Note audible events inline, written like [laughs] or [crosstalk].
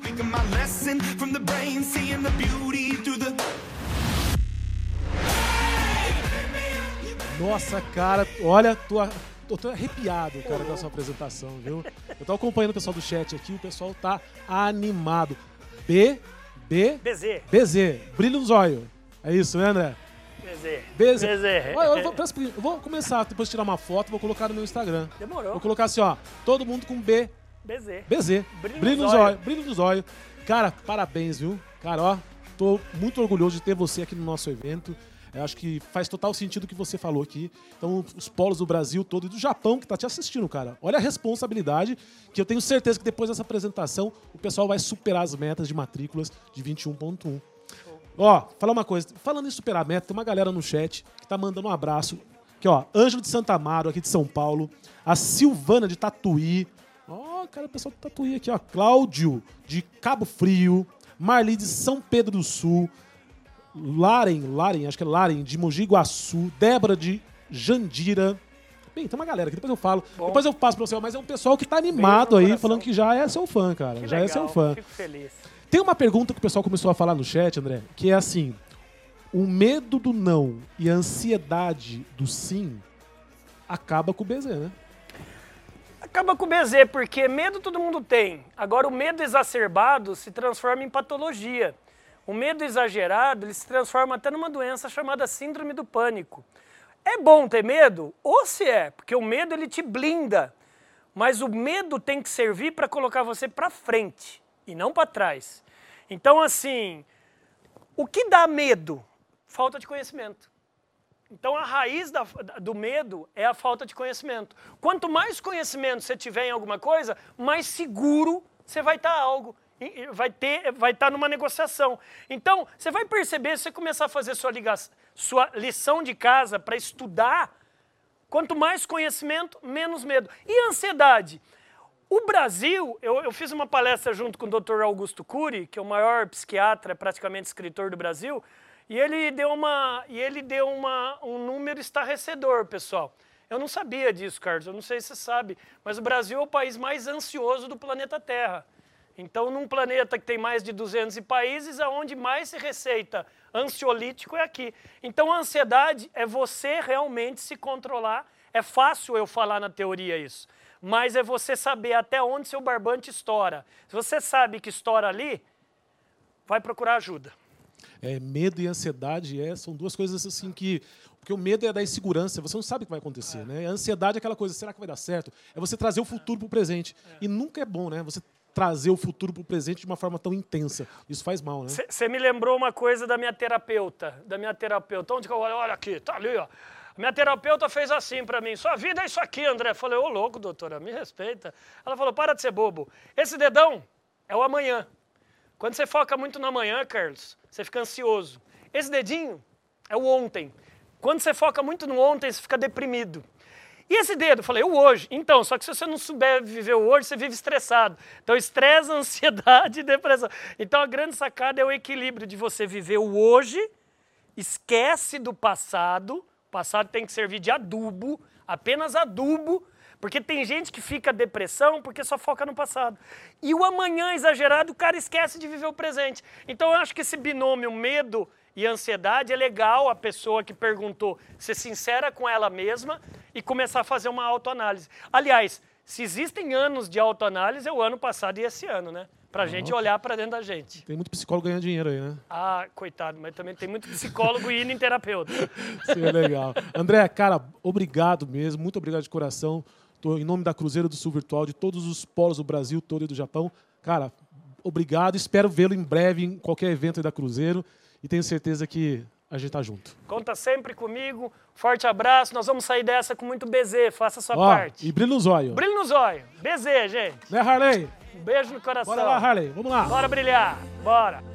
Speaking my lesson from the brain, seeing the beauty through the. Nossa, cara, olha, tô, tô, tô arrepiado, cara, com a sua apresentação, viu? Eu tô acompanhando o pessoal do chat aqui, o pessoal tá animado. B, B, BZ. BZ, brilho nos olhos. É isso, né, André? BZ. BZ. BZ. Olha, eu, vou, eu vou começar, depois de tirar uma foto, vou colocar no meu Instagram. Demorou. Vou colocar assim, ó, todo mundo com B, BZ. BZ. Brilho Brilho, nos olhos. olhos. Brilho nos olhos. Cara, parabéns, viu? Cara, ó, tô muito orgulhoso de ter você aqui no nosso evento. Eu acho que faz total sentido o que você falou aqui. Então, os polos do Brasil todo e do Japão que tá te assistindo, cara. Olha a responsabilidade que eu tenho certeza que depois dessa apresentação o pessoal vai superar as metas de matrículas de 21.1. Ó, falar uma coisa. Falando em superar a meta, tem uma galera no chat que tá mandando um abraço. Aqui, ó, Ângelo de Santa Amaro, aqui de São Paulo. A Silvana de Tatuí. Cara, o pessoal de Tatuí aqui, ó. Cláudio de Cabo Frio. Marli de São Pedro do Sul. Laren, Laren, acho que é Laren, de Mogi Guaçu. Débora de Jandira. Bem, tem uma galera aqui, depois eu falo. Depois eu passo pra você, mas é um pessoal que tá animado aí, falando que já é seu fã, cara. Que já é legal, seu fã. Fico feliz. Tem uma pergunta que o pessoal começou a falar no chat, André, que é assim: o medo do não e a ansiedade do sim acaba com o BZ, né? Acaba com o BZ, porque medo todo mundo tem. Agora, o medo exacerbado se transforma em patologia. O medo exagerado ele se transforma até numa doença chamada síndrome do pânico. É bom ter medo? Ou se é, porque o medo ele te blinda. Mas o medo tem que servir para colocar você para frente e não para trás. Então, assim, o que dá medo? Falta de conhecimento. Então a raiz da- do medo é a falta de conhecimento. Quanto mais conhecimento você tiver em alguma coisa, mais seguro você vai estar algo, e- e vai ter, vai estar numa negociação. Então você vai perceber se você começar a fazer sua, liga- sua lição de casa para estudar, quanto mais conhecimento, menos medo. E ansiedade? O Brasil, eu, eu fiz uma palestra junto com o Dr. Augusto Cury, que é o maior psiquiatra, praticamente escritor do Brasil, e ele deu, uma, e ele deu uma, um número estarrecedor, pessoal. Eu não sabia disso, Carlos, eu não sei se você sabe, mas o Brasil é o país mais ansioso do planeta Terra. Então, num planeta que tem mais de 200 países, aonde mais se receita ansiolítico é aqui. Então, a ansiedade é você realmente se controlar. É fácil eu falar na teoria isso, mas é você saber até onde seu barbante estoura. Se você sabe que estoura ali, vai procurar ajuda. É, medo e ansiedade é, são duas coisas assim que. Porque o medo é da insegurança, você não sabe o que vai acontecer, né? A ansiedade é aquela coisa, será que vai dar certo? É você trazer o futuro pro presente. E nunca é bom, né? Você trazer o futuro pro presente de uma forma tão intensa. Isso faz mal, né? Você me lembrou uma coisa da minha terapeuta, da minha terapeuta. Onde que eu olho? Olha aqui, tá ali, ó. Minha terapeuta fez assim pra mim. Sua vida é isso aqui, André. Eu falei, ô louco, doutora, me respeita. Ela falou, para de ser bobo. Esse dedão é o amanhã. Quando você foca muito no amanhã, Carlos, você fica ansioso. Esse dedinho é o ontem. Quando você foca muito no ontem, você fica deprimido. E esse dedo? Eu falei, o hoje. Então, só que se você não souber viver o hoje, você vive estressado. Então, estresse, [laughs] ansiedade e depressão. Então, a grande sacada é o equilíbrio de você viver o hoje, esquece do passado. O passado tem que servir de adubo, apenas adubo, porque tem gente que fica depressão porque só foca no passado. E o amanhã exagerado, o cara esquece de viver o presente. Então, eu acho que esse binômio medo e ansiedade é legal a pessoa que perguntou ser sincera com ela mesma e começar a fazer uma autoanálise. Aliás, se existem anos de autoanálise, é o ano passado e esse ano, né? Pra gente olhar pra dentro da gente. Tem muito psicólogo ganhando dinheiro aí, né? Ah, coitado, mas também tem muito psicólogo indo em terapeuta. [laughs] Isso é legal. André, cara, obrigado mesmo. Muito obrigado de coração. Tô em nome da Cruzeiro do Sul Virtual, de todos os polos do Brasil todo e do Japão. Cara, obrigado. Espero vê-lo em breve em qualquer evento aí da Cruzeiro. E tenho certeza que a gente tá junto. Conta sempre comigo. Forte abraço. Nós vamos sair dessa com muito BZ. Faça a sua Ó, parte. e brilho nos olhos. Brilho nos olhos. BZ, gente. Né, Harley? Um beijo no coração. Bora lá, Harley. Vamos lá. Bora brilhar. Bora.